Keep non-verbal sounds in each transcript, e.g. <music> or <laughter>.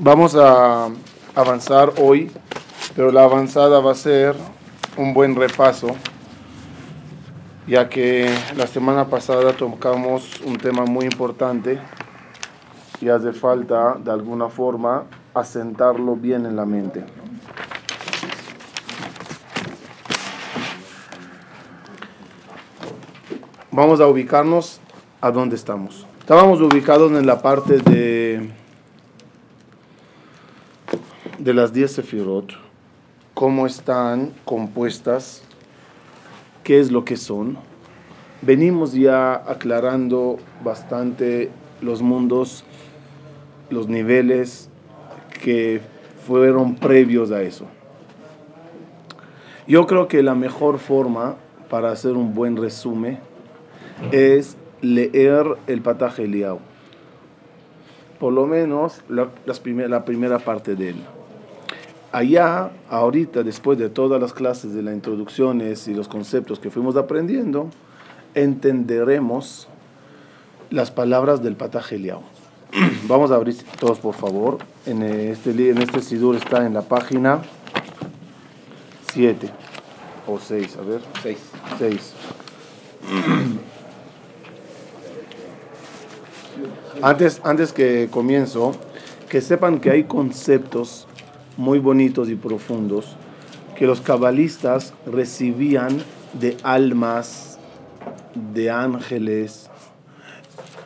Vamos a avanzar hoy, pero la avanzada va a ser un buen repaso, ya que la semana pasada tocamos un tema muy importante y hace falta de alguna forma asentarlo bien en la mente. Vamos a ubicarnos a dónde estamos. Estábamos ubicados en la parte de de las 10 sefirot, cómo están compuestas, qué es lo que son. Venimos ya aclarando bastante los mundos, los niveles que fueron previos a eso. Yo creo que la mejor forma para hacer un buen resumen es leer el Pataje Eliau. Por lo menos la, la primera parte de él allá, ahorita, después de todas las clases de las introducciones y los conceptos que fuimos aprendiendo, entenderemos las palabras del Patageliao. <clears throat> Vamos a abrir todos, por favor. En este, en este Sidur está en la página 7 o 6, a ver. 6. 6. <clears throat> Antes, antes que comienzo, que sepan que hay conceptos muy bonitos y profundos que los cabalistas recibían de almas, de ángeles.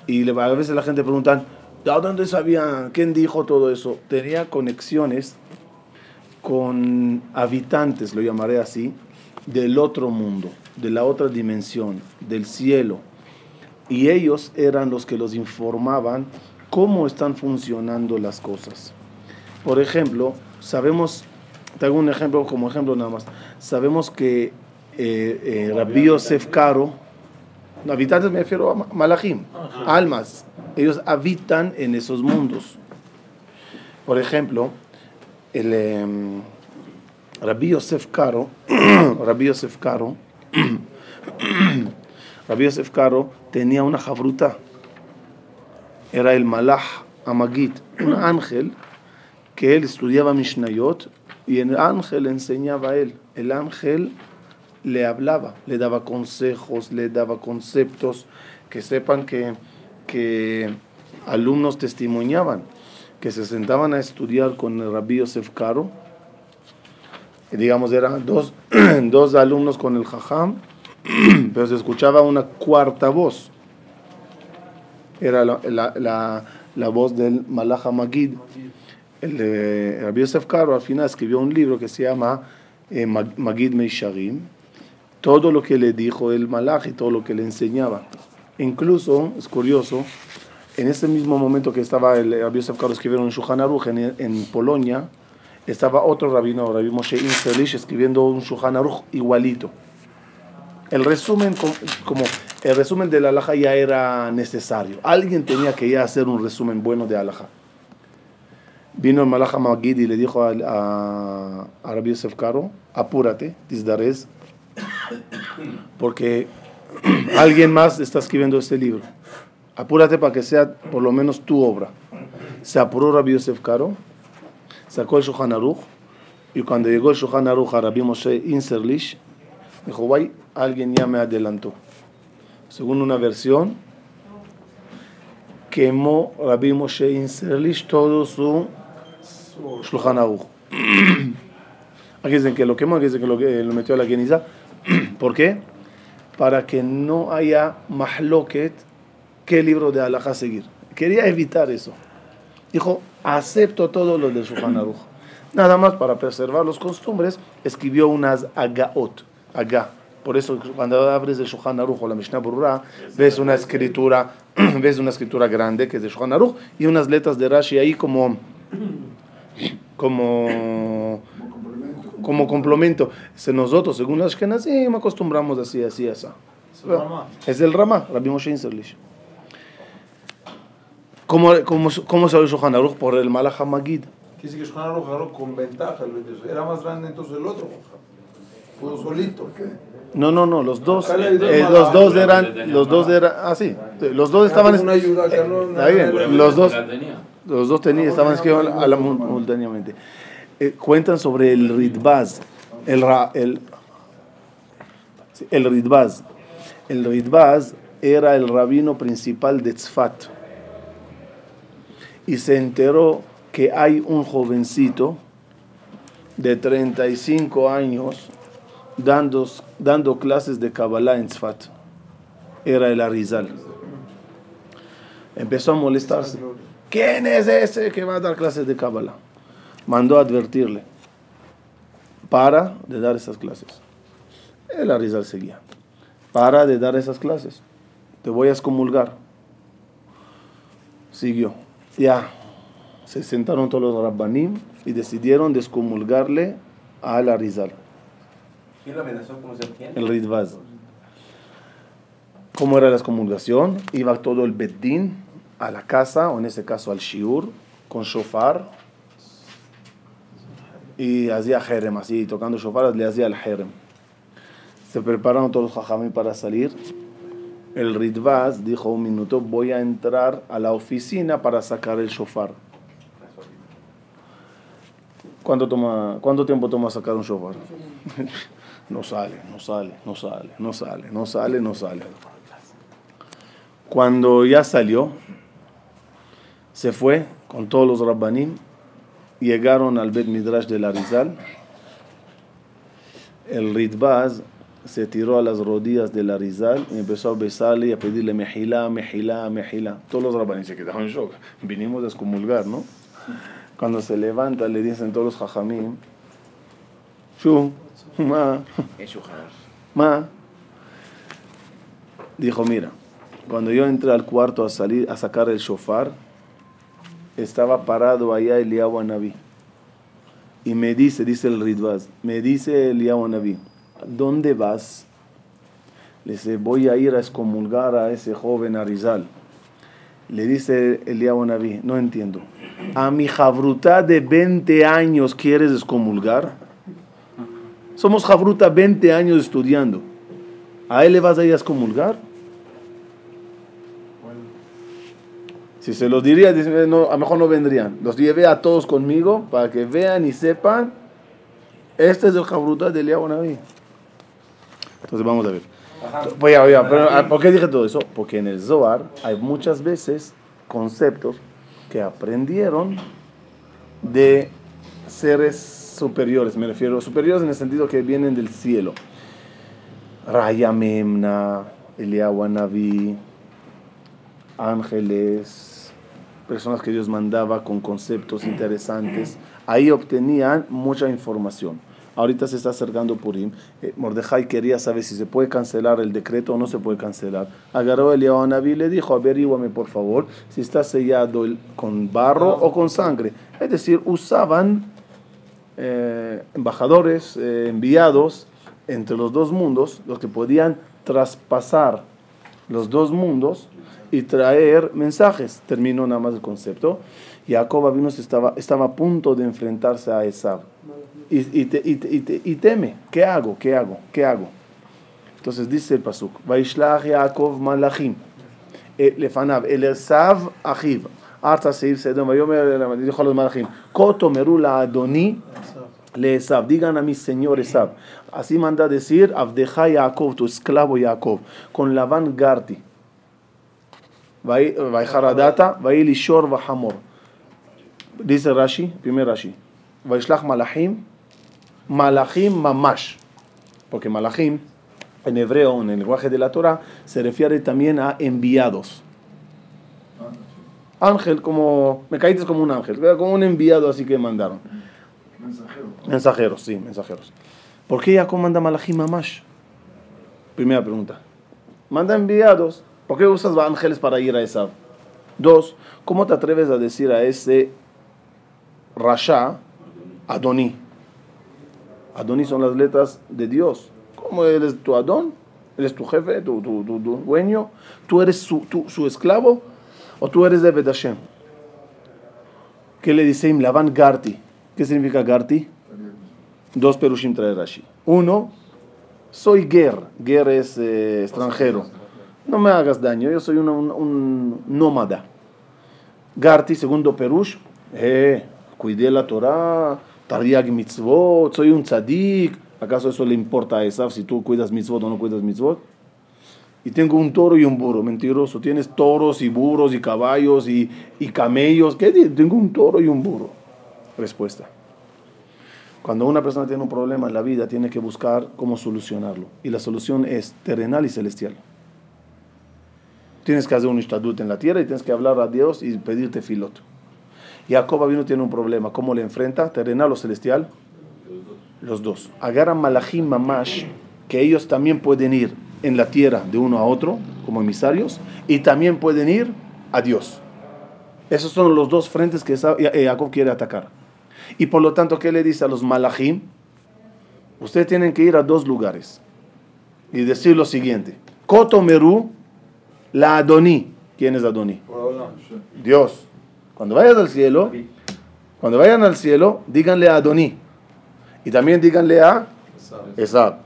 Y a veces la gente pregunta, ¿de dónde sabían? ¿Quién dijo todo eso? Tenía conexiones con habitantes, lo llamaré así, del otro mundo, de la otra dimensión, del cielo. Y ellos eran los que los informaban cómo están funcionando las cosas. Por ejemplo, sabemos, te hago un ejemplo como ejemplo nada más, sabemos que eh, eh, Rabbi Yosef Caro, habitantes me refiero a Malachim, almas, ellos habitan en esos mundos. Por ejemplo, el eh, Rabbi Yosef Caro, <clears throat> Rabbi Yosef Caro, <clears throat> Rabbi Yosef Caro tenía una jabruta, era el Malach Amagit, un ángel que él estudiaba Mishnayot y el ángel enseñaba a él. El ángel le hablaba, le daba consejos, le daba conceptos, que sepan que, que alumnos testimoniaban, que se sentaban a estudiar con el rabí Yosef Caro, digamos eran dos, <clears throat> dos alumnos con el jajam, <clears throat> pero se escuchaba una cuarta voz, era la, la, la, voz del Malach Magid el Rabbi Yosef Karo al final escribió un libro que se llama eh, Magid Meisharim, todo lo que le dijo el malach y todo lo que le enseñaba. Incluso, es curioso, en ese mismo momento que estaba el Rabbi Yosef Karo escribiendo en Shulchan Aruch en, en, Polonia, estaba otro rabino, Rabbi Moshe Inselish, escribiendo un Shulchan Aruch igualito. El resumen, como el resumen de la alhaja ya era necesario. Alguien tenía que ya hacer un resumen bueno de alhaja. Vino el Malach Magid y le dijo a, a, a Rabbi Yosef Caro, apúrate, Tizdarez, porque <clears throat> alguien más está escribiendo este libro. Apúrate para que sea por lo menos tu obra. Se apuró Rabbi Yosef Caro, sacó el Shulchan y cuando llegó el Shulchan a Rabbi Moshe Inserlish, dijo, guay, alguien ya me adelantó. Según una versión, quemó Rabbi Moshe Inserlish todo su Shulchan Aruch. <clears throat> Aquí dicen que lo quemó, aquí dicen que lo, lo metió a la Geniza. <clears throat> ¿Por qué? Para que no haya mahloket qué libro de halajá seguir. Quería evitar eso. Dijo, acepto todo lo del Shulchan Aruch. Nada más para preservar los costumbres, escribió unas agaot, aga. Por eso cuando abres el Shulchan Aruch o la Mishnah Burra, ves una escritura, <clears throat> ves una escritura grande que es de Shulchan Aruch y unas letras de Rashi ahí como como como complemento. Nosotros, según las me acostumbramos así, así, así. Es el Rama, Rabbi Moshe Inserlish. ¿Cómo, cómo, cómo salió Shulchan Aruch? Por el Malach Magid. Dice que Shulchan Aruch agarró con ventaja. Era más grande entonces el otro. Pudo solito. No, no, no, los dos, eh, los dos eran, los dos eran, ah sí, los dos estaban, eh, está bien, los dos, Los dos tenían, estaban escritos a la simultáneamente. Eh, cuentan sobre el Ritbaz, el, el, el Ritbaz. El Ritbaz era el rabino principal de Tzfat. Y se enteró que hay un jovencito de 35 años dando, dando clases de Kabbalah en Tzfat. Era el Arizal. Empezó a molestarse. ¿Quién es ese que va a dar clases de Kabbalah? Mandó a advertirle. Para de dar esas clases. El Arizal seguía. Para de dar esas clases. Te voy a excomulgar. Siguió. Ya. Se sentaron todos los rabbanim y decidieron descomulgarle al Arizal. ¿Quién lo amenazó? ¿Cómo se quién? El Ridvaz. ¿Cómo era la excomulgación? Iba todo el Beddin a la casa, o en ese caso al Shiur, con shofar, y hacía jerem, así, tocando shofar, le hacía el jerem. Se prepararon todos los jajamí para salir. El Ridvaz dijo un minuto, voy a entrar a la oficina para sacar el shofar. ¿Cuánto, toma, ¿Cuánto tiempo toma sacar un shofar? <laughs> No sale, no sale, no sale, no sale, no sale, no sale. Cuando ya salió, se fue con todos los rabbanim, llegaron al Bet Midrash de la Rizal. El Ritbaz se tiró a las rodillas de la Rizal y empezó a besarle y a pedirle mejila, mejila, mejila. Todos los rabbanim se quedaron en shock. Vinimos a excomulgar, ¿no? Cuando se levanta, le dicen todos los jajamim, Shu, ma, ma. Dijo, mira, cuando yo entré al cuarto a salir a sacar el shofar, estaba parado allá Eliyahu Naví. Y me dice, dice el Ridvaz, me dice Eliyahu Naví, ¿dónde vas? Le dice, voy a ir a excomulgar a ese joven Arizal. Le dice Eliyahu Naví, no entiendo. ¿A mi jabruta de 20 años quieres excomulgar? Somos jabruta 20 años estudiando. ¿A él le vas a ir a excomulgar? Si se los diría, no, a lo mejor no vendrían. Los llevé a todos conmigo para que vean y sepan. Este es el jabruta de Eliyahu Naví. Entonces vamos a ver. Voy a, voy a, pero, ¿Por qué dije todo eso? Porque en el Zohar hay muchas veces conceptos que aprendieron de seres superiores. Me refiero a superiores en el sentido que vienen del cielo. Raya Memna, Eliyahu Naví, ángeles, personas que Dios mandaba con conceptos interesantes. Ahí obtenían mucha información. Ahorita se está acercando Purim. Eh, Mordejai quería saber si se puede cancelar el decreto o no se puede cancelar. Agarró el Naví y le dijo, averíguame por favor si está sellado con barro o con sangre. Es decir, usaban eh, embajadores, eh, enviados entre los dos mundos, los que podían traspasar los dos mundos y traer mensajes. Terminó nada más el concepto. Jacob vino estaba, estaba a punto de enfrentarse a Esab. Y, y, y, y, teme, ¿qué hago? ¿Qué hago? ¿Qué hago? Entonces dice el pasuk, Vaishlach Yaakov malachim, eh, lefanav, el Esav achiv, arta seir sedom, vayomer, dijo a los malachim, koto merula adoni, le Esav, digan a mi señor Esav, así manda decir, Avdeja Yaakov, tu esclavo Yaakov, con Lavan Garti, Vaiharadata, Vailishor Vahamor. Dice Rashi, primer Rashi, Vaishlach malachim, Malachim Mamash. Porque Malachim, en hebreo, en el lenguaje de la Torah, se refiere también a enviados. Ángel, como. Me caíste como un ángel, como un enviado así que mandaron. Mensajeros. Mensajeros, sí, mensajeros. ¿Por qué Jacob manda Malachim Mamash? Primera pregunta. Manda enviados. ¿Por qué usas ángeles para ir a esa? Dos, ¿cómo te atreves a decir a ese Rasha, Adoni? Adoní son las letras de Dios. ¿Cómo eres tu Adón? ¿Eres tu jefe, tu, tu, tu, tu dueño? ¿Tú eres su, su, esclavo? ¿O tú eres de Bedashem? ¿Qué le dice Lavan Garti? ¿Qué significa Garti? Dos perushim trae Rashi. Uno, soy Ger. Ger es eh, extranjero. No me hagas daño, yo soy un, un, un nómada. Garti, segundo Perush, eh, cuidé la Torah, Tariag mitzvot, soy un tzadik. ¿Acaso eso le importa a Esaf si tú cuidas mitzvot o no cuidas mitzvot? Y tengo un toro y un burro, mentiroso. Tienes toros y burros y caballos y, y camellos. ¿Qué? Tengo un toro y un burro. Respuesta. Cuando una persona tiene un problema en la vida, tiene que buscar cómo solucionarlo. Y la solución es terrenal y celestial. Tienes que hacer un istadut en la tierra y tienes que hablar a Dios y pedirte filoto. Jacob vino tiene un problema. ¿Cómo le enfrenta? ¿Terrenal o celestial? Los dos. Agarran malachim mamash, que ellos también pueden ir en la tierra de uno a otro como emisarios y también pueden ir a Dios. Esos son los dos frentes que Jacob quiere atacar. Y por lo tanto, ¿qué le dice a los malachim? Ustedes tienen que ir a dos lugares y decir lo siguiente. Kotomeru, la Adoní. ¿Quién es Adoní? Dios. Cuando vayan al cielo, cuando vayan al cielo, díganle a Adoní. Y también díganle a Esab.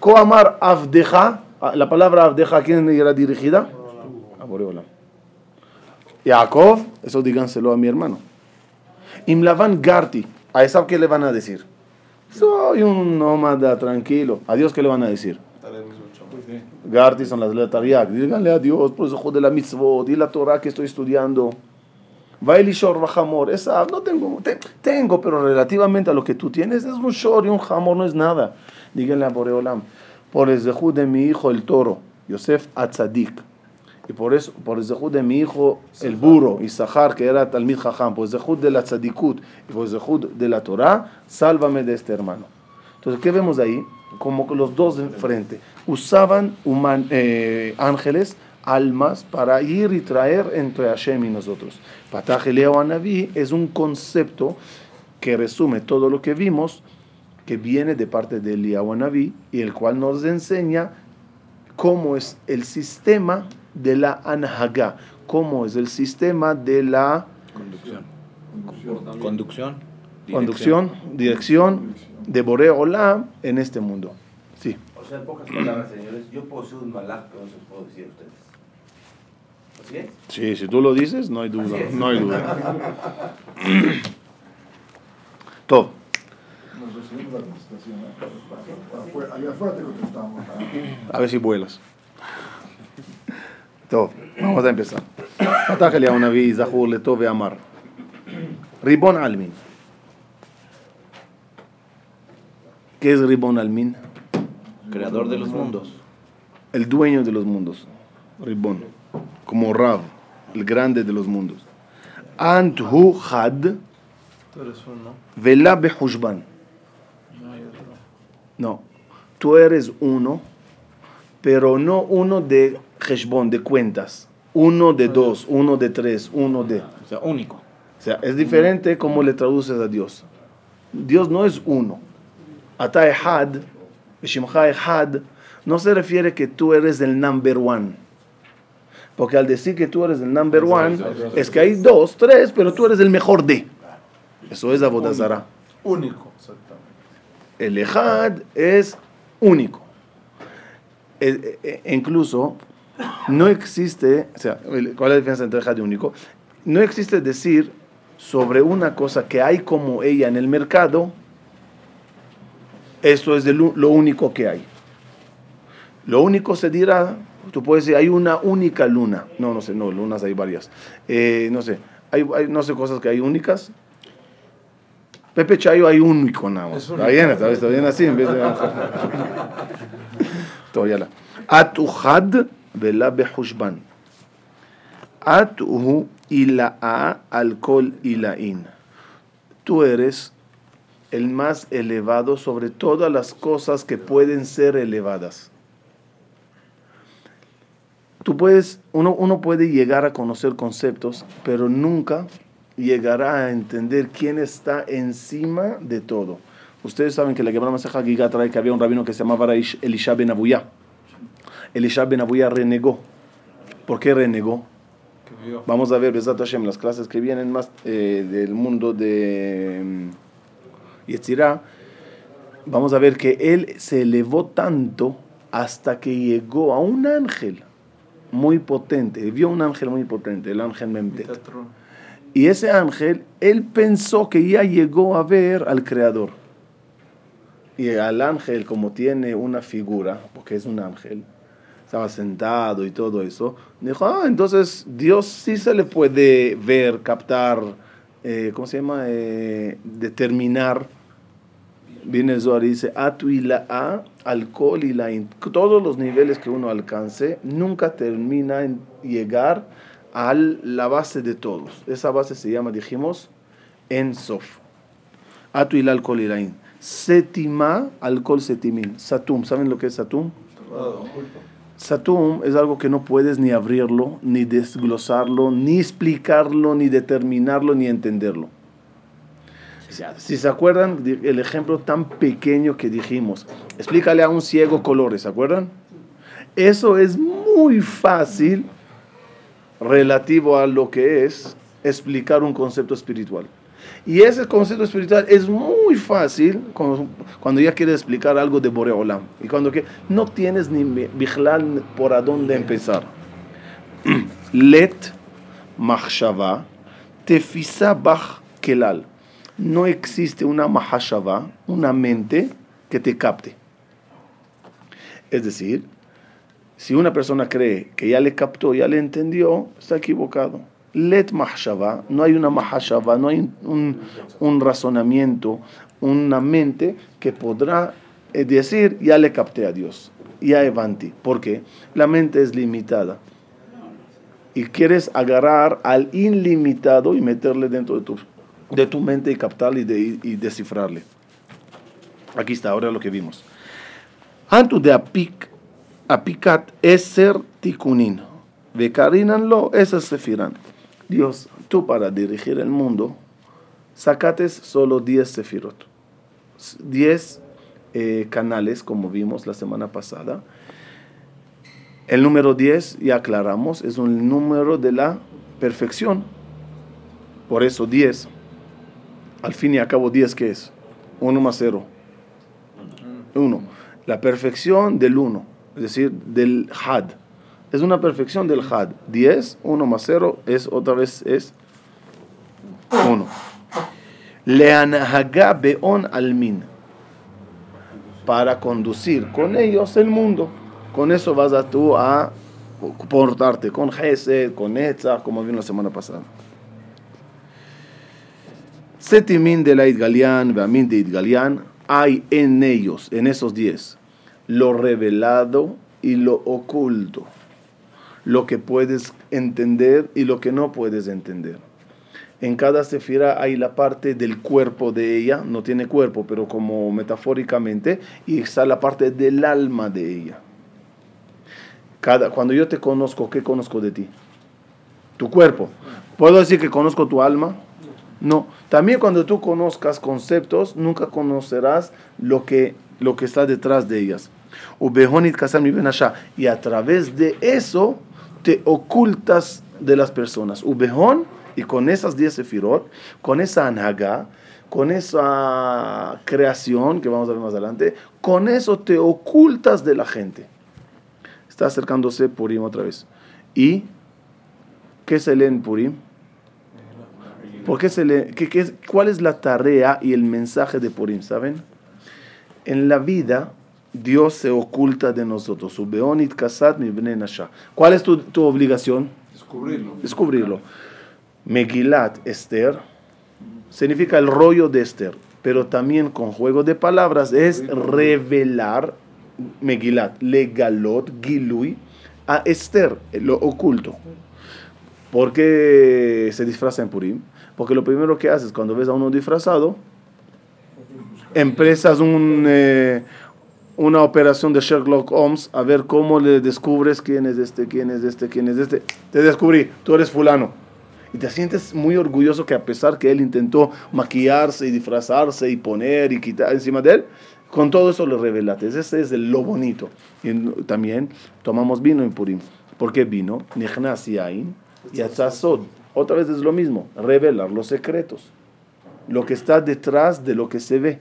Koamar Avdeja, la palabra Avdeja, ¿a quién era dirigida? A Boreola. Yaakov, eso díganselo a mi hermano. Imlavan Garti, a Esab, ¿qué le van a decir? Soy un nómada tranquilo. ¿A Dios qué le van a decir? Garti son las letras Díganle a Dios, por eso de la mitzvot, di la Torah que estoy estudiando. Vailishor Bajamor, esa no tengo, tengo, pero relativamente a lo que tú tienes, es un shor y un jamor, no es nada. Díganle a Boreolam, por el zehud de mi hijo el toro, Yosef Atzadik, y por eso, por el zehud de mi hijo el burro, Isahar, que era Talmid Jajam, por el zehud de la tzadikut y por el zehud de la Torah, sálvame de este hermano. Entonces, ¿qué vemos ahí? Como que los dos de frente usaban eh, ángeles almas para ir y traer entre Hashem y nosotros. Pataj Anabí es un concepto que resume todo lo que vimos, que viene de parte de Eliyahu Anabí y el cual nos enseña cómo es el sistema de la Anhaga, cómo es el sistema de la conducción. Conducción. Conducción, dirección de Boreo Olam en este mundo. Sí. O sea, en pocas palabras, señores, yo puedo ser un malach, pero no se puedo decir a ustedes. Sí, si tú lo dices, no hay duda. No hay duda. Todo. A ver si vuelas. Todo. Vamos a empezar. Patájale a una vi, Zahur, Letove, Amar. Ribón Almin. ¿Qué es Ribón Almin? Creador de los mundos. El dueño de los mundos. Ribón como Rav, el grande de los mundos. Anthu had vela behushban. No, tú eres uno, pero no uno de heshbon, de cuentas. Uno de dos, uno de tres, uno de... O sea, único. O sea, es diferente como le traduces a Dios. Dios no es uno. Ata ehad, ehad, no se refiere que tú eres el number one porque al decir que tú eres el number one, es que hay dos, tres, pero tú eres el mejor de. Eso es Abodazara. Único, exactamente. El Ejad es único. E, e, e, incluso, no existe, o sea, ¿cuál es la diferencia entre Ejad y único? No existe decir sobre una cosa que hay como ella en el mercado, esto es lo único que hay. Lo único se dirá Tú puedes decir, hay una única luna. No, no sé, no, lunas hay varias. Eh, no sé, hay, no sé cosas que hay únicas. Pepe Chayo hay único nada más. Está bien, está, está, bien así en vez de. <laughs> Todavía Atuhad vela behushban. Atuhu ila'a alcohol ila'in. Tú eres el más elevado sobre todas las cosas que pueden ser elevadas tú puedes, uno, uno puede llegar a conocer conceptos, pero nunca llegará a entender quién está encima de todo. Ustedes saben que la Gemara Masaja Giga trae que había un rabino que se llamaba Elisha Ben Abuya. Elisha Ben Abuya renegó. ¿Por qué renegó? Vamos a ver, Besat Hashem, las clases que vienen más eh, del mundo de mm, Yetzirah. Vamos a ver que él se elevó tanto hasta que llegó a un ángel muy potente, vio un ángel muy potente, el ángel Memtet. Y ese ángel, él pensó que ya llegó a ver al Creador. Y al ángel, como tiene una figura, porque es un ángel, estaba sentado y todo eso, dijo, ah, entonces Dios sí se le puede ver, captar, eh, ¿cómo se llama? Eh, determinar. Viene Zohar y dice, Atu y la A, alcohol y la Todos los niveles que uno alcance nunca termina en llegar a la base de todos. Esa base se llama, dijimos, Ensof. Atu y la alcohol y la in. Sétima, alcohol setimin. Satum, ¿saben lo que es Satum? Satum es algo que no puedes ni abrirlo, ni desglosarlo, ni explicarlo, ni determinarlo, ni entenderlo. Si se acuerdan el ejemplo tan pequeño que dijimos, explícale a un ciego colores, ¿se acuerdan? Eso es muy fácil relativo a lo que es explicar un concepto espiritual. Y ese concepto espiritual es muy fácil cuando, ya quieres explicar algo de Boreolam. Y cuando que no tienes ni vigilal por a dónde empezar. <clears throat> Let machshava tefisa bach kelal. No existe una mahashava, una mente que te capte. Es decir, si una persona cree que ya le captó, ya le entendió, está equivocado let mahshava, no hay una mahashava, no hay un, razonamiento, una mente que podrá eh, decir, ya le capté a Dios, ya evanti. ¿Por qué? La mente es limitada. Y quieres agarrar al ilimitado y meterle dentro de tu, de tu mente y captarle y, descifrarle. Aquí está, ahora lo que vimos. Antu de apik, apikat eser tikunin. lo esas sefiran. Dios, tú para dirigir el mundo, sacates solo 10 sefirot, 10 eh, canales, como vimos la semana pasada. El número 10, ya aclaramos, es un número de la perfección. Por eso 10, al fin y al cabo 10, ¿qué es? 1 más 0. 1. La perfección del 1, es decir, del had es una perfección del had. 10, 1 más 0 es otra vez es 1. Leanahaga beon almin. Para conducir con ellos el mundo. Con eso vas a tú a portarte con Gesed, con Etzah, como vimos la semana pasada. Setimin de la Beamin de Idgalian, hay en ellos, en esos 10, lo revelado y lo oculto lo que puedes entender y lo que no puedes entender. En cada sefira hay la parte del cuerpo de ella, no tiene cuerpo, pero como metafóricamente, y está la parte del alma de ella. Cada, cuando yo te conozco, ¿qué conozco de ti? Tu cuerpo. ¿Puedo decir que conozco tu alma? No. También cuando tú conozcas conceptos, nunca conocerás lo que, lo que está detrás de ellas. Y a través de eso te ocultas de las personas. Ubejón, y con esas 10 sefirot, con esa anhaga, con esa creación que vamos a ver más adelante, con eso te ocultas de la gente. Está acercándose Purim otra vez. ¿Y qué se lee en Purim? ¿Por qué se lee? ¿Qué, cuál es la tarea y el mensaje de Purim? ¿Saben? En la vida Dios se oculta de nosotros. ¿Cuál es tu, obligación? Descubrirlo. Descubrirlo. Megilat Esther significa el rollo de Esther, pero también con juego de palabras es revelar Megilat, legalot, gilui, a Esther, lo oculto. ¿Por qué se disfraza en Purim? Porque lo primero que haces cuando ves a uno disfrazado, empresas un, eh, una operación de Sherlock Holmes a ver cómo le descubres quién es este, quién es este, quién es este. Te descubrí, tú eres fulano. Y te sientes muy orgulloso que a pesar que él intentó maquillarse y disfrazarse y poner y quitar encima de él, con todo eso le revelaste. Ese es lo bonito. Y también tomamos vino en Purim. ¿Por qué vino? Nichnas yain y atzazod. Otra vez es lo mismo, revelar los secretos. Lo que está detrás de lo que se ve.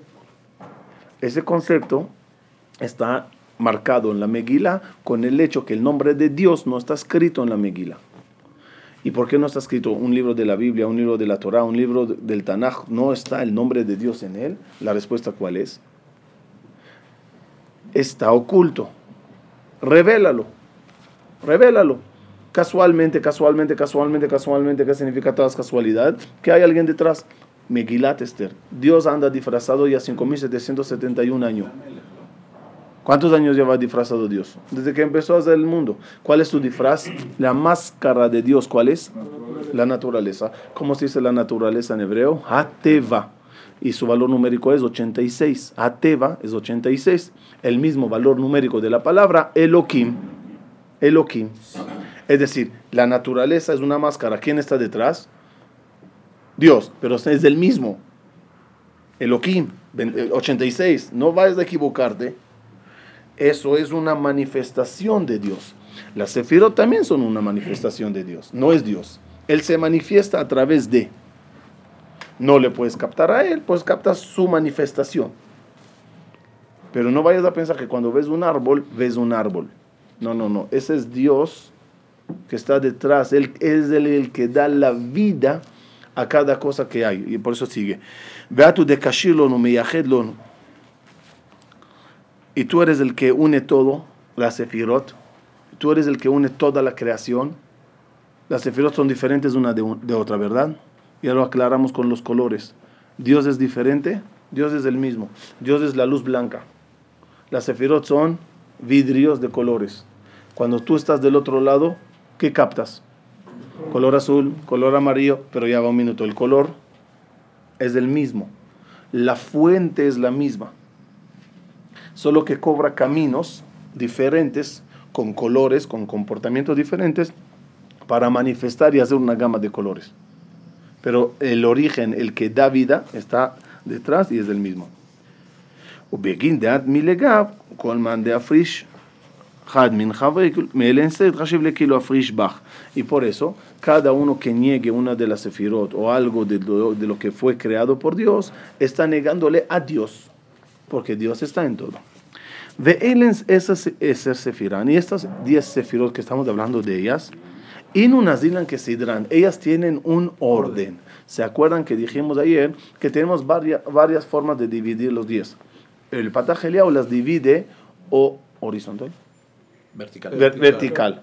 Ese concepto está marcado en la Megila con el hecho que el nombre de Dios no está escrito en la Megila. ¿Y por qué no está escrito un libro de la Biblia, un libro de la Torah, un libro del Tanaj? No está el nombre de Dios en él. La respuesta cuál es? Está oculto. Revélalo. Revélalo. Casualmente, casualmente, casualmente, casualmente, ¿qué significa todas casualidad? Que hay alguien detrás. Megilat Esther. Dios anda disfrazado ya 5771 años. ¿Cuántos años lleva disfrazado Dios? Desde que empezó a hacer el mundo. ¿Cuál es su disfraz? La máscara de Dios. ¿Cuál es? La naturaleza. ¿Cómo se dice la naturaleza en hebreo? Hateva. Y su valor numérico es 86. Hateva es 86. El mismo valor numérico de la palabra Elohim. Elohim. Es decir, la naturaleza es una máscara. ¿Quién está detrás? Dios. Pero es del mismo. Elohim. 86. No vayas a equivocarte. Eso es una manifestación de Dios. Las sefirot también son una manifestación de Dios. No es Dios. Él se manifiesta a través de. No le puedes captar a él, pues captas su manifestación. Pero no vayas a pensar que cuando ves un árbol, ves un árbol. No, no, no. Ese es Dios que está detrás. Él es el, que da la vida a cada cosa que hay. Y por eso sigue. Beatu de Kashilon, y tú eres el que une todo, la Sefirot, tú eres el que une toda la creación. Las Sefirot son diferentes una de, de otra, ¿verdad? Ya lo aclaramos con los colores. Dios es diferente, Dios es el mismo. Dios es la luz blanca. Las Sefirot son vidrios de colores. Cuando tú estás del otro lado, ¿qué captas? Color azul, color amarillo, pero ya va un minuto. El color es el mismo. La fuente es la misma solo que cobra caminos diferentes, con colores, con comportamientos diferentes, para manifestar y hacer una gama de colores. Pero el origen, el que da vida, está detrás y es el mismo. Y por eso, cada uno que niegue una de las sefirot o algo de lo, de lo que fue creado por Dios, está negándole a Dios, porque Dios está en todo. Ve elens esas sefirán y estas 10 sefirot que estamos hablando de ellas, inunazilan que sidran, ellas tienen un orden. ¿Se acuerdan que dijimos ayer que tenemos varias, varias formas de dividir los 10? El o las divide o horizontal. Vertical. vertical.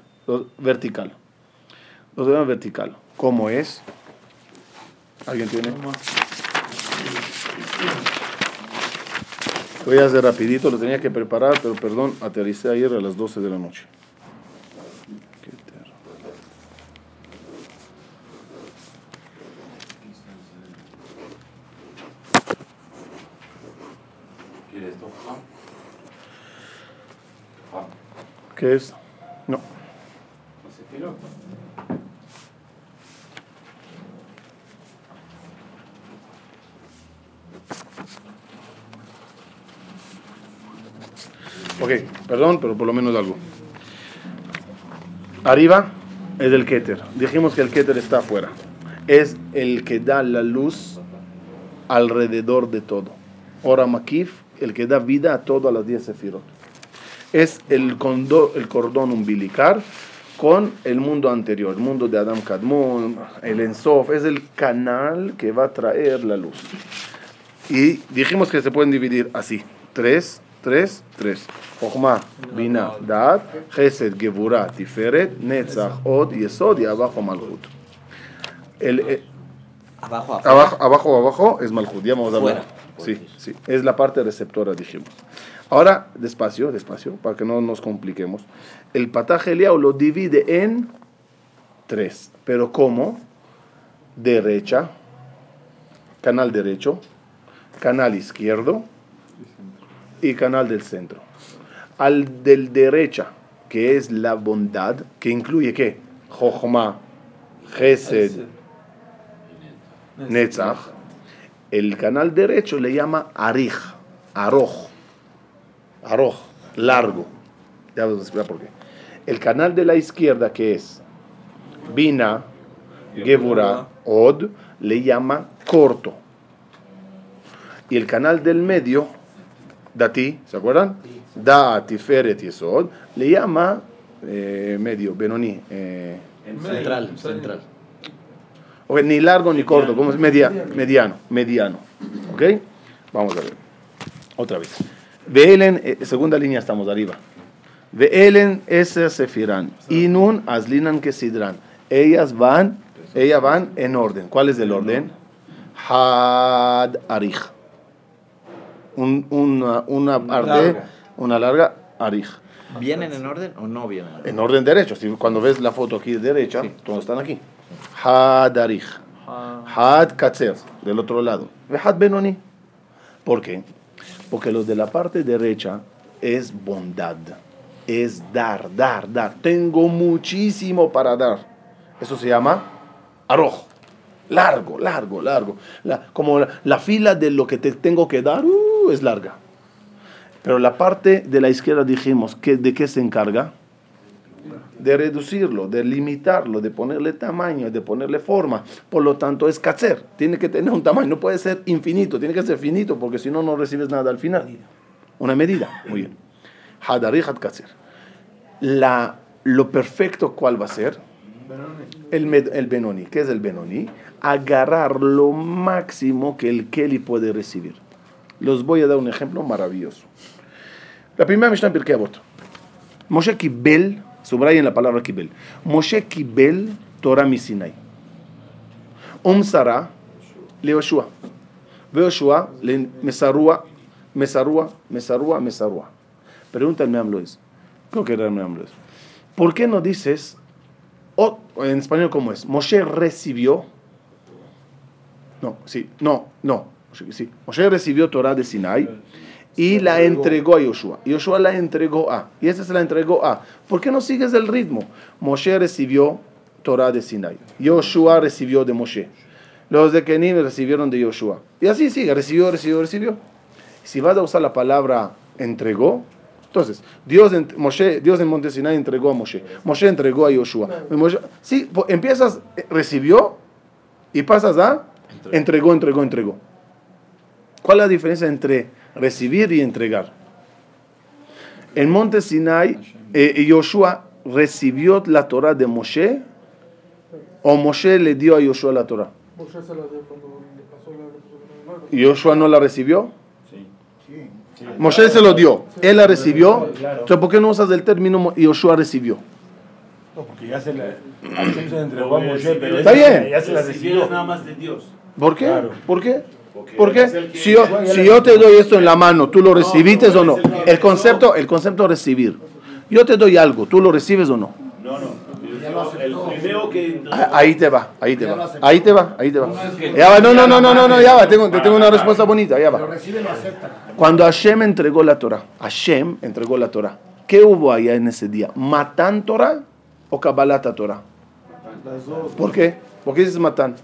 vertical. Los vemos vertical. ¿Cómo es? ¿Alguien tiene? Voy a hacer rapidito, lo tenía que preparar, pero perdón, aterricé ayer a las 12 de la noche. ¿Qué es? No. Ok, perdón, pero por lo menos algo. Arriba es el Keter. Dijimos que el Keter está afuera. Es el que da la luz alrededor de todo. Ora Makif, el que da vida a todas las 10 sefirot. Es el, el cordón umbilical con el mundo anterior, el mundo de Adam Kadmon, el Ensof, es el canal que va a traer la luz. Y dijimos que se pueden dividir así, tres 3, 3. Jochma, Bina, Dad, Chesed, Gevura, Tiferet, Netzach, Od, Yesod y abajo Malchut. El, eh, abajo, abajo, abajo, abajo es Malchut. Ya vamos a hablar. Sí, sí. Es la parte receptora, dijimos. Ahora, despacio, despacio, para que no nos compliquemos. El pataje Eliao lo divide en tres. Pero ¿cómo? Derecha, canal derecho, canal izquierdo y canal del centro. Al del derecha, que es la bondad, que incluye qué? Jochma, Gesed, Netzach. El canal derecho le llama Arij, Aroj, Aroj, largo. Ya vamos a explicar por qué. El canal de la izquierda, que es Bina, Gebura, Od, le llama corto. Y el canal del medio Dati, ¿se acuerdan? Da, Tiferet, Yesod, le llama eh, medio, Benoni. Eh, Central, central. ok, ni largo ni corto, como es media, mediano, mediano. ¿Ok? Vamos a ver. Otra vez. Veelen, eh, segunda línea estamos arriba. Veelen ese sefirán. Inun aslinan que sidran. Ellas van, ellas van en orden. ¿Cuál es el orden? Had arij. Un, una, una parte, larga. una larga arij. ¿Vienen en orden o no vienen en orden? En orden derecho. Si cuando ves la foto aquí derecha, todos están aquí. Had arij. Had katzer, del otro lado. Ve Had benoni. ¿Por qué? Porque los de la parte derecha es bondad. Es dar, dar, dar. Tengo muchísimo para dar. Eso se llama arrojo. Largo, largo, largo. La- como la, la fila de lo que te tengo que dar uh, es larga. Pero la parte de la izquierda dijimos, que, ¿de qué se encarga? De reducirlo, de limitarlo, de ponerle tamaño, de ponerle forma. Por lo tanto, es cacer. Tiene que tener un tamaño, no puede ser infinito, tiene que ser finito, porque si no, no recibes nada al final. Una medida. Muy bien. Hadari had cacer. La, lo perfecto, ¿cuál va a ser? El, el Benoni. ¿Qué es el Benoni? Agarrar lo máximo que el Keli puede recibir. Los voy a dar un ejemplo maravilloso. La primera Mishnah en Pirkei Avot. Moshe Kibel, subrayen la palabra Kibel. Moshe Kibel Torah Misinai. Um Sara le Yoshua. Yoshua le Mesarua, Mesarua, Mesarua, Mesarua. Pregúntame, Amloes. Creo que era Amloes. ¿Por qué no dices, o en español cómo es? Moshe recibió. No, sí, no, no. Sí. Moshe recibió Torah de Sinai y la entregó a Yoshua. Yoshua la entregó a. Y esta se la entregó a. ¿Por qué no sigues el ritmo? Moshe recibió Torah de Sinai. Yoshua recibió de Moshe. Los de Kenim recibieron de Yoshua. Y así sigue, recibió, recibió, recibió. Si vas a usar la palabra entregó, entonces, Dios en, Moshe, Dios en Monte Sinai entregó a Moshe. Moshe entregó a Yoshua. Sí, empiezas, eh, recibió y pasas a entregó, entregó, entregó. ¿Cuál es la diferencia entre recibir y entregar? En Monte Sinai, eh, Yoshua recibió la Torah de Moshe o Moshe le dio a Yoshua la Torah. Moshe se la dio cuando le pasó la le puso la mano. ¿Y Yoshua no la recibió? Moshe se lo dio, él la recibió. Entonces, ¿por qué no usas el término Yoshua recibió? Porque ya se la. Entregó a Moshe, pero Está bien. Ya se la recibió. nada más de Dios. ¿Por qué? ¿Por qué? Porque ¿Por qué? Si yo, si yo te doy esto en la mano, ¿tú lo recibiste o no? el concepto, el concepto recibir. Yo te doy algo, ¿tú lo recibes o no? No, no. El primero que. Ah, Ahí te va, ahí te va, ahí te va, ahí te va. Ya va, no, no, no, no, no, no, ya va, tengo, te tengo una respuesta bonita, ya va. Cuando Hashem entregó la Torah, Hashem entregó la Torah, ¿qué hubo allá en ese día? ¿Matán Torah o Kabbalata Torah? Las dos. ¿Por qué? ¿Por qué dices Matán?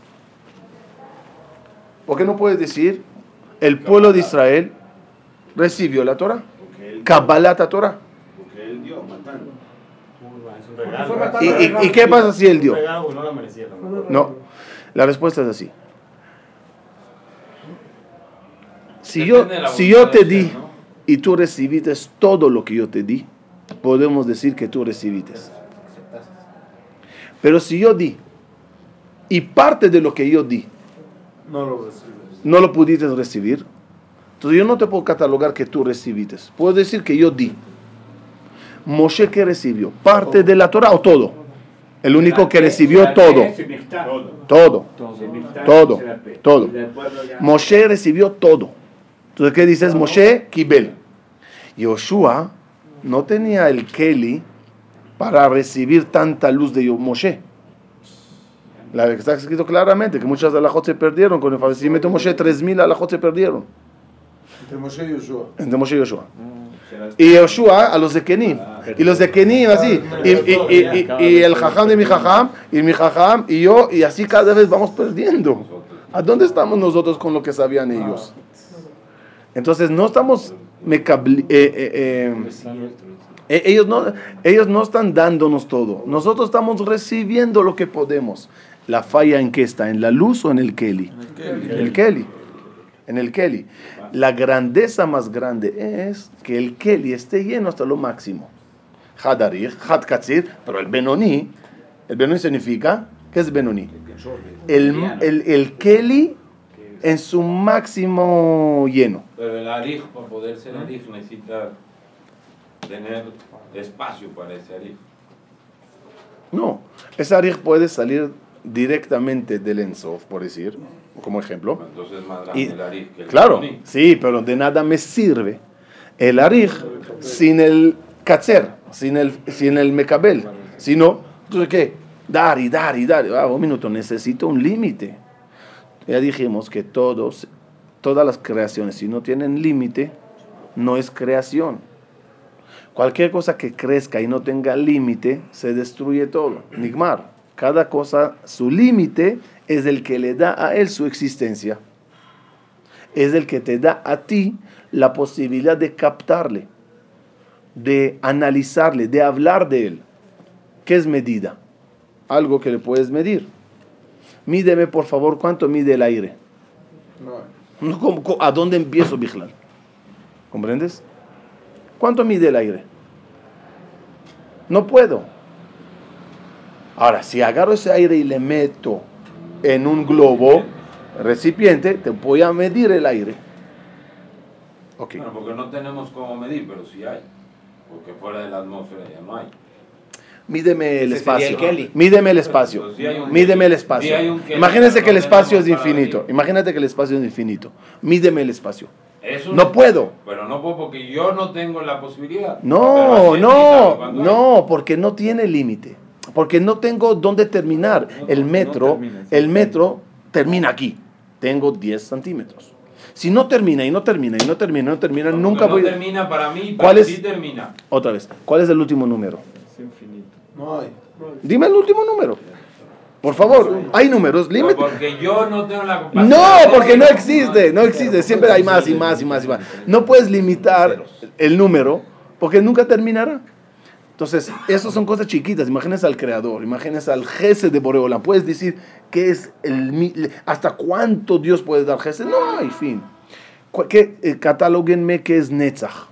¿Por qué no puedes decir el pueblo de Israel recibió la Torah? Kabbalata Torah. porque él dio, matando. ¿Y, y- y qué pasa si él dio? No la respuesta es así. Si yo, si yo te di y tú recibiste todo lo que yo te di, podemos decir que tú recibiste. Pero si yo di y parte de lo que yo di No lo recibes. no lo pudiste recibir, entonces yo no te puedo catalogar que tú recibiste. Puedo decir que yo di. Moshe que recibió parte de la Torah o todo. El único que recibió todo. Todo. Todo. Todo. Moshe recibió todo. Entonces, ¿qué dices? Moshe Kibel. Yoshua no tenía el Keli para recibir tanta luz de Moshe. La que está escrito claramente que muchas alajot se perdieron. Con el fallecimiento de Moshe, 3.000 alajot se perdieron. Entre Moshe y Yoshua. Entre Moshe y Yoshua. Y Yoshua a los de Kenim. Y los de Kenim así. Y, y- y- y- y el jajam de mi jajam. Y mi jajam. Y yo. Y así cada vez vamos perdiendo. ¿A dónde estamos nosotros con lo que sabían ellos? Entonces no estamos mecabli- eh, eh, eh, eh, ellos, no, ellos no están dándonos todo. Nosotros estamos recibiendo lo que podemos. ¿La falla en qué está? ¿En la luz o en el Keli? El Keli. en el Keli. La grandeza más grande es que el Keli esté lleno hasta lo máximo. Hadarich, Had Katzir, pero el Benoni, el Benoni significa, ¿qué es Benoni? El, el, el Keli en su máximo lleno. Pero el arij, para poder ser arij, necesita tener espacio para ese arij. No, ese arij puede salir directamente del Ensof, por decir, como ejemplo. Entonces es más grande Y- el arij que el Claro, sí, pero de nada me sirve el arij sin el katzer, sin el, sin el mecabel. Sino, entonces, ¿qué? Dar y dar y dar. Ah, un minuto, necesito un límite. Ya dijimos que todos, todas las creaciones, si no tienen límite, no es creación. Cualquier cosa que crezca y no tenga límite, se destruye todo. Nigmar. Cada cosa, su límite es el que le da a él su existencia. Es el que te da a ti la posibilidad de captarle, de analizarle, de hablar de él. ¿Qué es medida? Algo que le puedes medir. Mídeme, por favor, cuánto mide el aire. No, <laughs> ¿cómo- cómo- ¿A dónde empiezo, Bijlal? ¿Comprendes? ¿Cuánto mide el aire? No puedo. Ahora, si agarro ese aire y le meto en un globo, recipiente, te voy a medir el aire. Ok. Bueno, porque no tenemos cómo medir, pero sí hay. Porque fuera de la atmósfera ya no hay. Mídeme el espacio. el. Mídeme el espacio. Un Mídeme el Kelly. espacio. Kelly, Imagínense que el no espacio es infinito. Imagínate que el espacio es infinito. Mídeme el espacio. Eso No puedo. Pero no puedo porque yo no tengo la posibilidad. No, no, no, porque no tiene límite. Porque no tengo dónde terminar. El metro, el metro termina aquí. Tengo 10 centímetros. Si no termina y no termina y no termina y no termina, Porque nunca no voy. termina para mí, ¿Cuál para es? sí termina. Otra vez. ¿Cuál es el último número? no hay. Dime el último número. Por favor, hay números, Pero límite. porque yo no tengo la capacidad. No, porque no existe, no existe. Siempre hay más y más y más y más. No puedes limitar el número porque nunca terminará. Entonces, esas son cosas chiquitas. Imagínense al creador, imagínense al jefe de Boreola. Puedes decir qué es el hasta cuánto Dios puede dar jefe. No hay fin. Cu- ¿Qué, eh, catalóguenme qué es Netzach.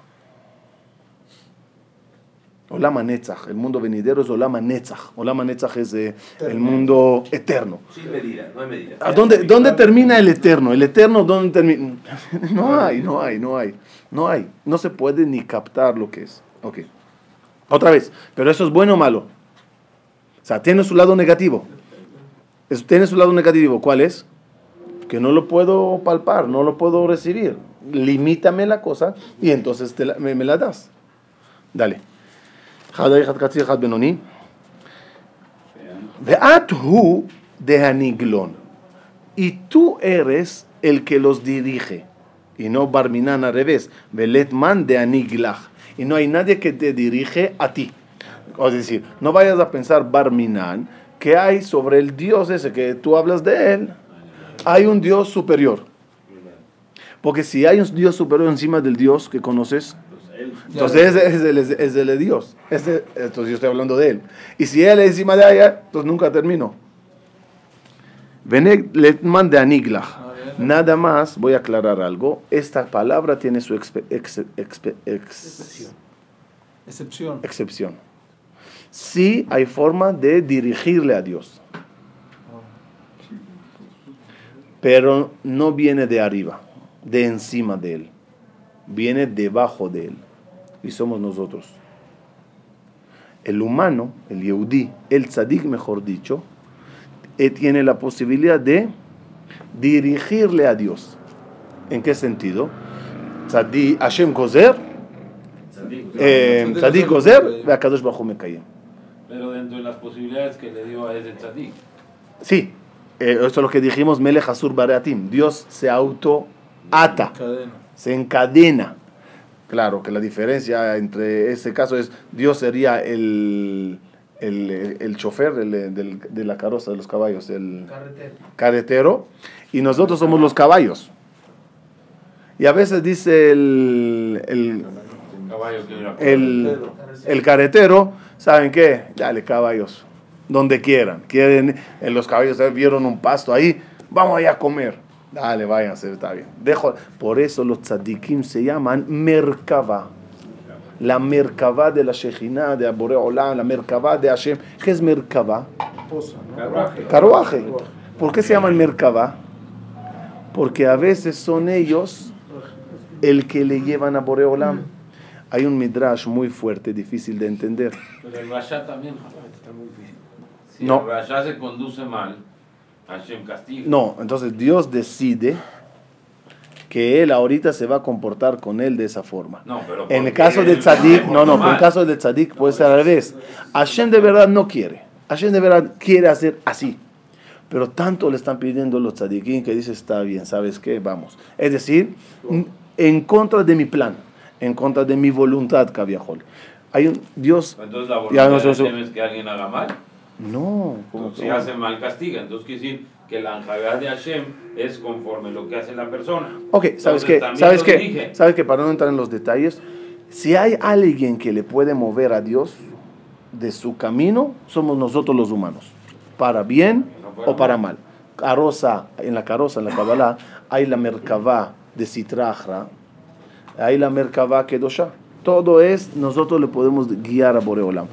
Olama Netzach, el mundo venidero es Olama Netzach. Olama Netzach es eh, el mundo eterno. Sin medida, no hay medida. ¿A dónde, dónde termina el eterno? ¿El eterno dónde termina? <laughs> No hay, no hay, no hay. No hay. No se puede ni captar lo que es. Ok. Otra vez. Pero eso es bueno o malo. O sea, tiene su lado negativo. Es- tiene su lado negativo. ¿Cuál es? Que no lo puedo palpar, no lo puedo recibir. Limítame la cosa y entonces te me, la das. Dale. De. Y tú eres el que los dirige. Y no Barminan al revés. Veletman de Aniglach. Y no hay nadie que te dirige a ti. Es decir, no vayas a pensar Barminan que hay sobre el Dios ese que tú hablas de él. Hay un Dios superior. Porque si hay un Dios superior encima del Dios que conoces, entonces es, es, el, es el de Dios. Ese- entonces yo estoy hablando de él. Y si él es encima de ella, entonces nunca termino. Vene letman de aniglach. Nada más voy a aclarar algo. Esta palabra tiene su expe- ex- expe- ex- Excepción. excepción. Sí hay forma de dirigirle a Dios. Pero no viene de arriba, de encima de él. Viene debajo de él. Y somos nosotros. El humano, el yehudí, el tzadik mejor dicho, eh, tiene la posibilidad de dirigirle a Dios. ¿En qué sentido? Tzadik, Hashem Gozer, eh, Tzadik Gozer, Ve'akadosh Baruj Hu Mekayem. Pero dentro de las posibilidades que le dio a ese tzadik. Sí, eh, esto es lo que dijimos, Melech Asur Bareatim. Dios se auto ata, Cadena. se encadena. Claro que la diferencia entre ese caso es, Dios sería el, el, el chofer del- del- de la carroza de los caballos, el carretero, y nosotros somos los caballos. Y a veces dice el, el, el, el carretero, ¿saben qué? Dale caballos, donde quieran. Quieren, en los caballos vieron un pasto ahí, vamos allá a comer. Dale, váyanse, está bien. Dejo, por eso los tzadikim se llaman Merkava. La Merkava de la Shejina, de Abore Olam, la Merkava de Hashem. ¿Qué es Merkava? Carruaje. ¿Por qué se llaman Merkava? Porque a veces son ellos el que le llevan a Boreolam. Hay un midrash muy fuerte, difícil de entender. Pero el Rasha también. Si No. el Rasha se conduce mal, Hashem castiga. No, entonces Dios decide que él ahorita se va a comportar con él de esa forma. No, pero En el caso de Tzadik, no, no, pero en el caso de Tzadik puede ser al revés. Hashem de verdad no quiere. Hashem de verdad quiere hacer así. Pero tanto le están pidiendo los tzadikim que dice, está bien, ¿sabes qué? Vamos. Es decir, en contra de mi plan, en contra de mi voluntad, Caviajol. Hay un Dios... Entonces la Ya, voluntad no, de no, es que alguien haga mal. No, ¿cómo si hace mal, castiga. Entonces quiere decir que la anjagá de Hashem es conforme lo que hace la persona. Ok, ¿sabes qué? ¿Sabes qué? ¿Sabes qué? Para no entrar en los detalles, si hay alguien que le puede mover a Dios de su camino, somos nosotros los humanos. Para bien o para mal. Caroza, en la caroza, en la Kabbalah, hay la merkavá de Sitrahra, hay la merkavá Kedosha. Todo es, nosotros le podemos guiar a Boreolam.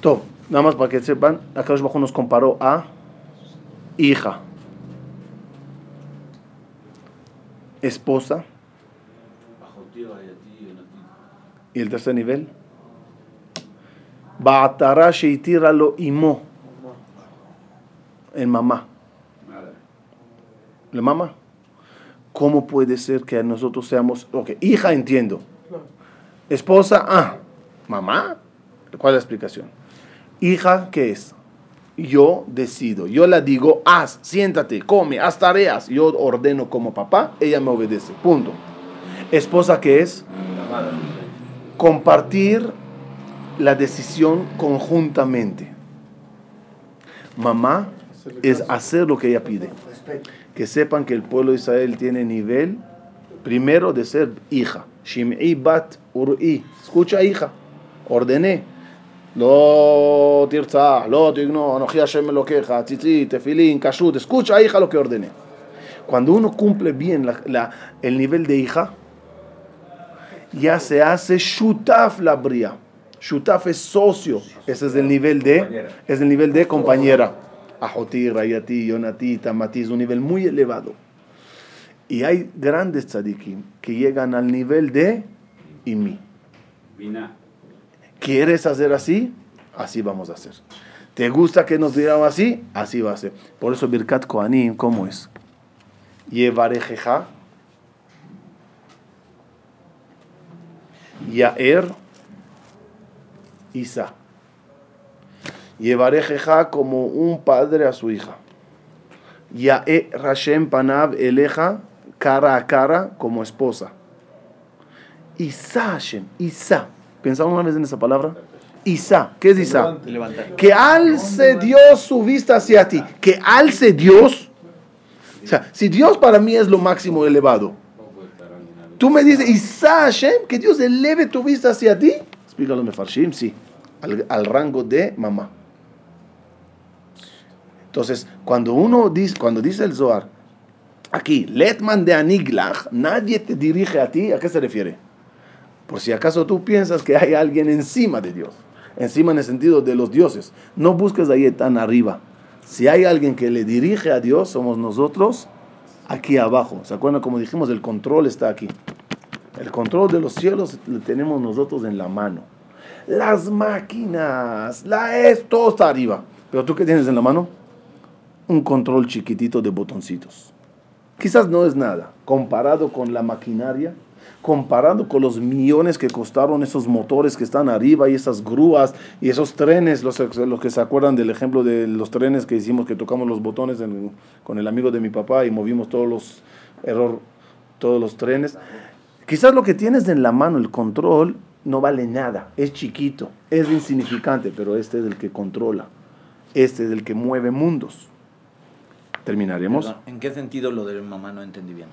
Todo, nada más para que sepan, acá Bajo nos comparó a hija, esposa, y el tercer nivel, Ba'atara sheitira lo imo, el mamá. La mamá. ¿Cómo puede ser que nosotros seamos, ok, hija entiendo, esposa, ah, mamá? ¿Cuál es la explicación? Hija, ¿qué es? Yo decido, yo la digo, haz, siéntate, come, haz tareas. Yo ordeno como papá, ella me obedece. Punto. Esposa, ¿qué es? Compartir la decisión conjuntamente. Mamá es hacer lo que ella pide. Que sepan que el pueblo de Israel tiene nivel primero de ser hija. Shim'i bat ur'i. Escucha, hija. Ordené. Lo tirza, lo tigno, anoji Hashem lo queja, tzitzit, tefilín, kashrut. Escucha, hija, lo que ordené. Cuando uno cumple bien la- la- el nivel de hija, ya se hace shutaf la bria. Shutaf es socio. Ese es el nivel de, es el nivel de compañera. Ajoti, Rayati, Yonati, Tamati, es un nivel muy elevado. Y hay grandes tzadikim que llegan al nivel de imi. ¿Quieres hacer así? Así vamos a hacer. ¿Te gusta que nos digamos así? Así va a ser. Por eso Birkat Kohanim, ¿cómo es? Yevarejeja, Yaer, Isa. Yevarejeja como un padre a su hija. Yae Rashem Panav Eleja, cara a cara como esposa. Isa Hashem, Isa. ¿Pensamos una vez en esa palabra? Isa. ¿Qué es Isa? Que alce Dios su vista hacia ti. Que alce Dios. O sea, si Dios para mí es lo máximo elevado, tú me dices, Isa Hashem, que Dios eleve tu vista hacia ti. Explícalo, Mefarshim, sí. Al, al rango de mamá. Entonces, cuando uno dice, cuando dice el Zohar, aquí, Letman de Aniglach, nadie te dirige a ti, ¿a qué se refiere? Por si acaso tú piensas que hay alguien encima de Dios, encima en el sentido de los dioses, no busques ahí tan arriba. Si hay alguien que le dirige a Dios, somos nosotros aquí abajo. ¿Se acuerdan como dijimos? El control está aquí. El control de los cielos lo tenemos nosotros en la mano. Las máquinas, la es, todo está arriba. Pero tú qué tienes en la mano? Un control chiquitito de botoncitos. Quizás no es nada comparado con la maquinaria, comparado con los millones que costaron esos motores que están arriba y esas grúas y esos trenes, los, los que se acuerdan del ejemplo de los trenes que hicimos, que tocamos los botones con el amigo de mi papá y movimos todos los error, todos los trenes. Quizás lo que tienes en la mano, el control, no vale nada, es chiquito, es insignificante, pero este es el que controla, este es el que mueve mundos. Terminaremos ¿En qué sentido lo de mamá no entendí bien?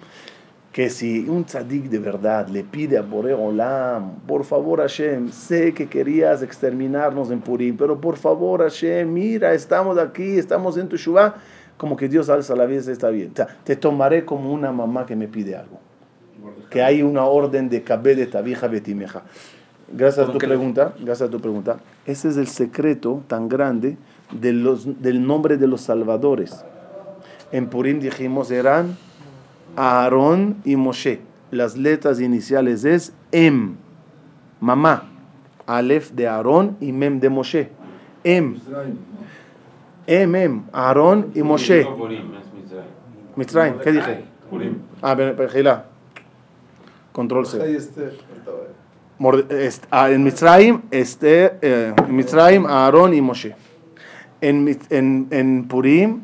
Que si un tzadik de verdad le pide a Boré Olam, por favor Hashem, sé que querías exterminarnos en Purim, pero por favor Hashem, mira, estamos aquí, estamos en tu Shuvah, como que Dios alza la vida está bien. O sea, te tomaré como una mamá que me pide algo. Que hay una orden de cabé de tabija betimeja. Gracias a tu pregunta, gracias a tu pregunta. Ese es el secreto tan grande de los, del nombre de los salvadores. En Purim dijimos eran Aarón y Moshe. Las letras iniciales es Em, mamá. Aleph de Aarón y Mem de Moshe. Em, Em, Em, Aarón y Moshe. Mitzrayim. ¿qué dije? Ah, Gila. Control C. ah, En Mitzrayim, este, eh, Mitzrayim, Aarón y Moshe. En, en, en Purim,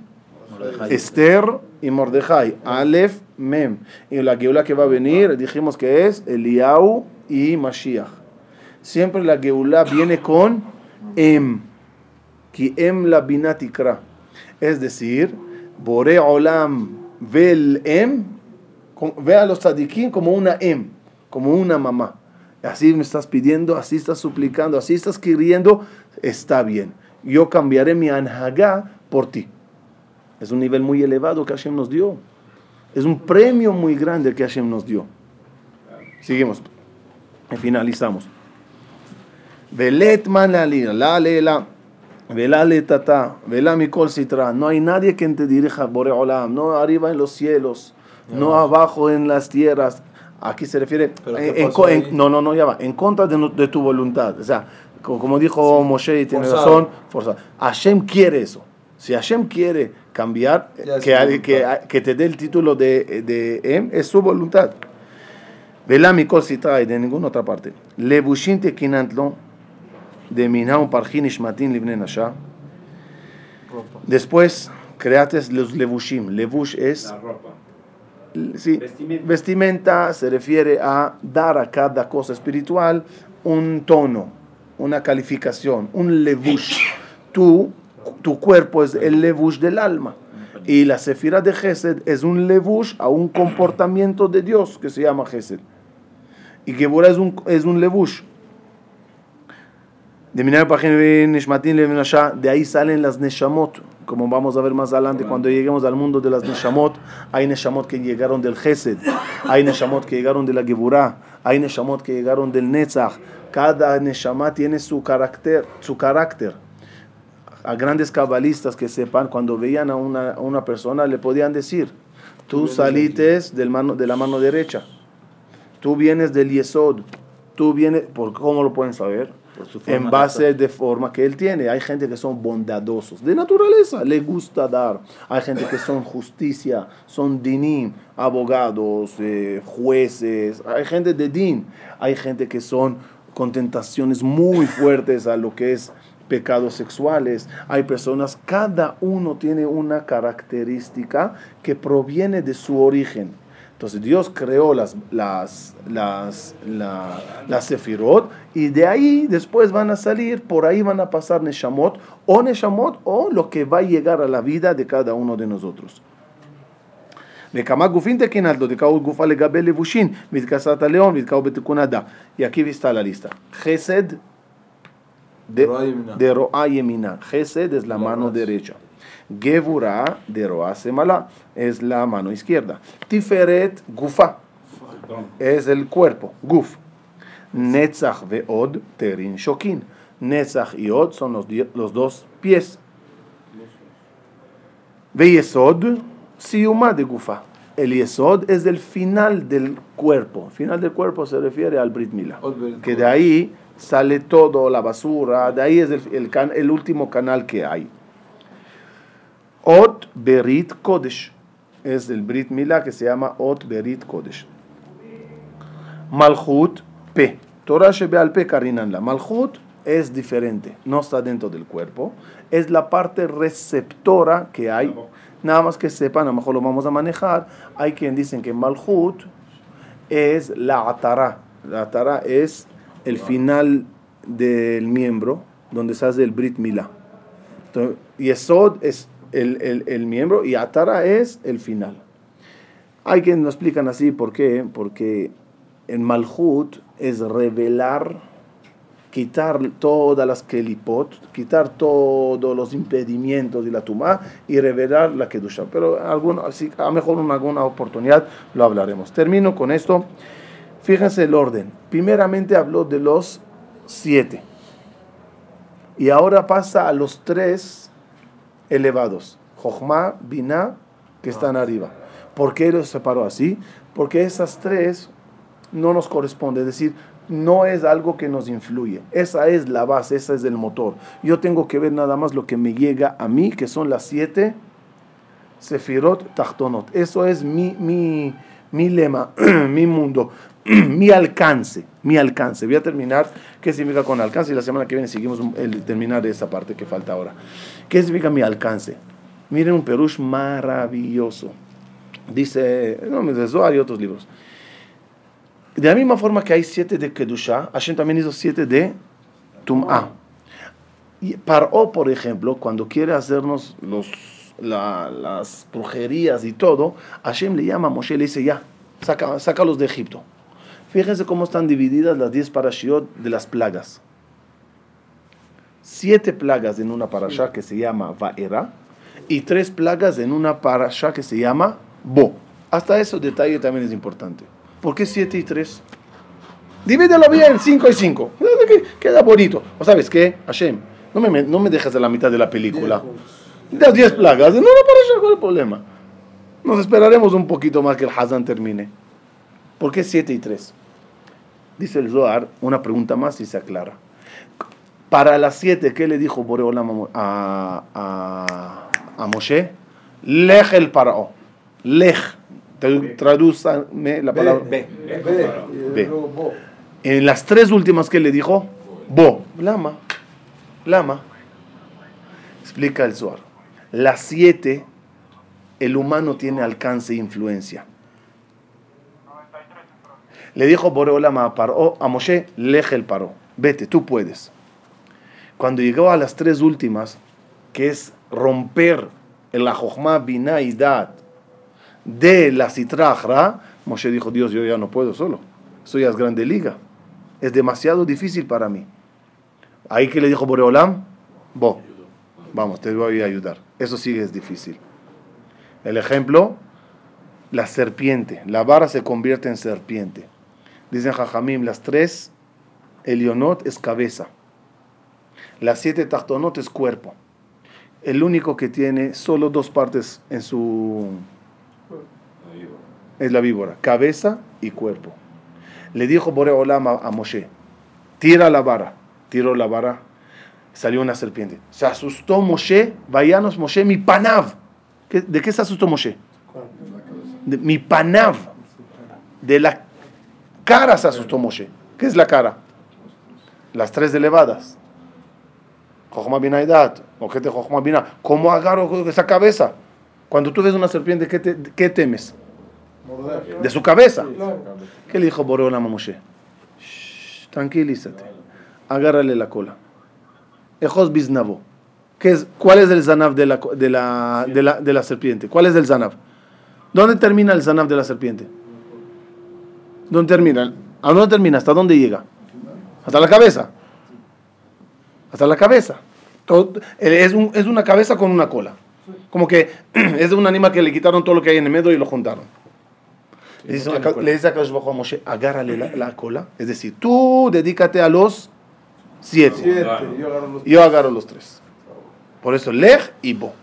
Mordejai. Esther y Mordejai. Aleph, Mem. Y la Geula que va a venir, dijimos que es Eliau y Mashiach. Siempre la Geula viene con Em. Ki Em la binatikra. Es decir, Bore Olam ve el Em, ve a los tzadikim como una Em, como una mamá. Así me estás pidiendo, así estás suplicando, así estás queriendo, está bien. Yo cambiaré mi anhagá por ti. Es un nivel muy elevado que Hashem nos dio. Es un premio muy grande que Hashem nos dio. Seguimos. Y finalizamos. Velet manalina, la lela, vela letata, vela mikol sitra. No hay nadie que te dirija Bore Olam, no arriba en los cielos, no abajo en las tierras. Aquí se refiere, ¿Pero en- qué en pasó co- en- ahí? no, no, no, ya va, en contra de, tu voluntad. O sea, co- como dijo Moshe y tiene Forzado. razón, forzado. Hashem quiere eso. Si Hashem quiere cambiar, que, que, que te dé el título de, de Em, es su voluntad. Vela mikol sitra y de ninguna otra parte. Lebushin tekinantlo de minau parjin ishmatin livne nasha. Después creaste los levushim. Levush es La ropa. sí, Vestimenta. vestimenta, se refiere a dar a cada cosa espiritual un tono, una calificación, un levush. Tú, tu cuerpo es el levush del alma. Y la sefira de Gesed es un levush a un comportamiento de Dios que se llama Gesed. Y Geburah es un, es un levush. De de ahí salen las Neshamot, como vamos a ver más adelante cuando lleguemos al mundo de las Neshamot. Hay Neshamot que llegaron del Gesed, hay Neshamot que llegaron de la Geburah, hay Neshamot que llegaron del Netzach. Cada Neshama tiene su carácter, su carácter. A grandes cabalistas que sepan, cuando veían a una, a una persona, le podían decir: Tú salites del mano, de la mano derecha, tú vienes del Yesod, tú vienes. ¿por ¿Cómo lo pueden saber? En de base actuar. de forma que él tiene. Hay gente que son bondadosos, de naturaleza, le gusta dar. Hay gente que son justicia, son dinim, abogados, eh, jueces. Hay gente de din. Hay gente que son con tentaciones muy fuertes a lo que es pecados sexuales, hay personas, cada uno tiene una característica que proviene de su origen. Entonces Dios creó las, las, las, sefirot y de ahí después van a salir, por ahí van a pasar Neshamot o Neshamot o lo que va a llegar a la vida de cada uno de nosotros. Y aquí está la lista de, de Ro'a Yemina. Gesed es la mano derecha. Gevura de Ro'a Semala es la mano izquierda. Tiferet Gufa es el cuerpo, Guf. Netzach ve'od terin shokin. Netzach y Od son los, los dos pies. Veyesod, siuma de Gufa. El Yesod es el final del cuerpo. Final del cuerpo se refiere al Brit Mila. Que de ahí sale todo, la basura, de ahí es el, el can- el último canal que hay. Ot Berit Kodesh. Es el Brit Mila que se llama Ot Berit Kodesh. Malchut P. Torah Shebeal P. Karinanla. Malchut es diferente, no está dentro del cuerpo, es la parte receptora que hay. Nada más que sepan, a lo mejor lo vamos a manejar. Hay quien dicen que Malchut es la atara. La atara es el final del miembro donde se hace el Brit Mila. Entonces, Yesod es el, el, el miembro y atara es el final. Hay quienes lo explican así, ¿por qué? Porque en Malhut es revelar quitar todas las kelipot, quitar todos los impedimentos de la tumá y revelar la kedusha. Pero alguno, así, a lo mejor en alguna oportunidad lo hablaremos. Termino con esto. Fíjense el orden. Primeramente habló de los siete. Y ahora pasa a los tres elevados. Jochma, Binah, que están arriba. ¿Por qué los separó así? Porque esas tres no nos corresponde. Es decir, no es algo que nos influye. Esa es la base, esa es el motor. Yo tengo que ver nada más lo que me llega a mí, que son las siete Sefirot Tachtonot. Eso es mi, mi, mi lema, <clears throat> mi mundo, <clears throat> mi alcance, mi alcance. Voy a terminar qué significa con alcance y la semana que viene seguimos el terminar esa parte que falta ahora. ¿Qué significa mi alcance? Miren un perush maravilloso. Dice, no me deseo, hay otros libros. De la misma forma que hay siete de Kedusha, Hashem también hizo siete de Tum'ah. Y Paró, por ejemplo, cuando quiere hacernos los, la- las brujerías y todo, Hashem le llama a Moshe y le dice, ya, saca, sácalos de Egipto. Fíjense cómo están divididas las diez parashiot de las plagas. Siete plagas en una parasha que se llama Vaera y tres plagas en una parasha que se llama Bo. Hasta ese detalle también es importante. ¿Por qué siete y tres? Divídelo bien, cinco y cinco. Queda bonito. ¿O sabes qué? Hashem, no me, no me dejas a la mitad de la película. Las diez plagas. No, no, parasha, ¿cuál es el problema? Nos esperaremos un poquito más que el Hazan termine. ¿Por qué siete y tres? Dice el Zohar, una pregunta más y se aclara. Para las siete, ¿qué le dijo Boreolam a, a, a Moshe? Lej el parao. Lej. Tradúzame la palabra. Y luego bo. En las tres últimas que le dijo, Bo, Lama, Lama. Explica el Zohar. Las siete, el humano tiene alcance e influencia. Le dijo Boreolama a, Paró, a Moshe, leje el paró, vete, tú puedes. Cuando llegó a las tres últimas, que es romper el Ajojma Binah y Dat de la Citrajra, Moshe dijo, Dios, yo ya no puedo solo, soy as grande liga, es demasiado difícil para mí. Ahí que le dijo Boreolam, Bo, vamos, te voy a ayudar. Eso sí es difícil. El ejemplo, la serpiente, la vara se convierte en serpiente. Dicen Jajamim, las tres, Elionot es cabeza. Las siete Tachtonot es cuerpo. El único que tiene solo dos partes en su... es la víbora, cabeza y cuerpo. Le dijo Boreolam a, a Moshe, tira la vara. Tiró la vara, salió una serpiente. Se asustó Moshe, vayanos Moshe, mi panav. ¿Qué- ¿De qué se asustó Moshe? De, mi panav. De la cara se asustó Moshe. ¿Qué es la cara? Las tres elevadas. Jochma Binaidat, ojete Jochma Bina. ¿Cómo agarro esa cabeza? Cuando tú ves una serpiente, ¿qué, te- qué temes? De su cabeza. ¿Qué le dijo Boreolam a Moshe? Shh, tranquilízate. Agárrale la cola. Ejos biznavo. ¿Qué es, ¿Cuál es el zanav de la, de, la, de, la, de la serpiente? ¿Cuál es el zanav? ¿Dónde termina el zanav de la serpiente? ¿Dónde termina? ¿A dónde termina? ¿Hasta dónde llega? Hasta la cabeza. Hasta la cabeza. Todo- es, un- es una cabeza con una cola. Como que <clears throat> es de un animal que le quitaron todo lo que hay en el medio y lo juntaron. Le dice, a- le dice a Hu a Moshe, agárrale la, la cola. Es decir, tú dedícate a los siete. Siete, yo agarro los Yo agarro los tres. Por eso, Lej y Bo.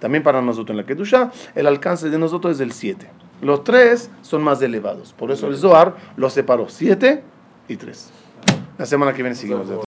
También para nosotros en la Kedusha, el alcance de nosotros es el 7. Los tres son más elevados. Por eso el Zohar los separó 7 y 3. La semana que viene seguimos.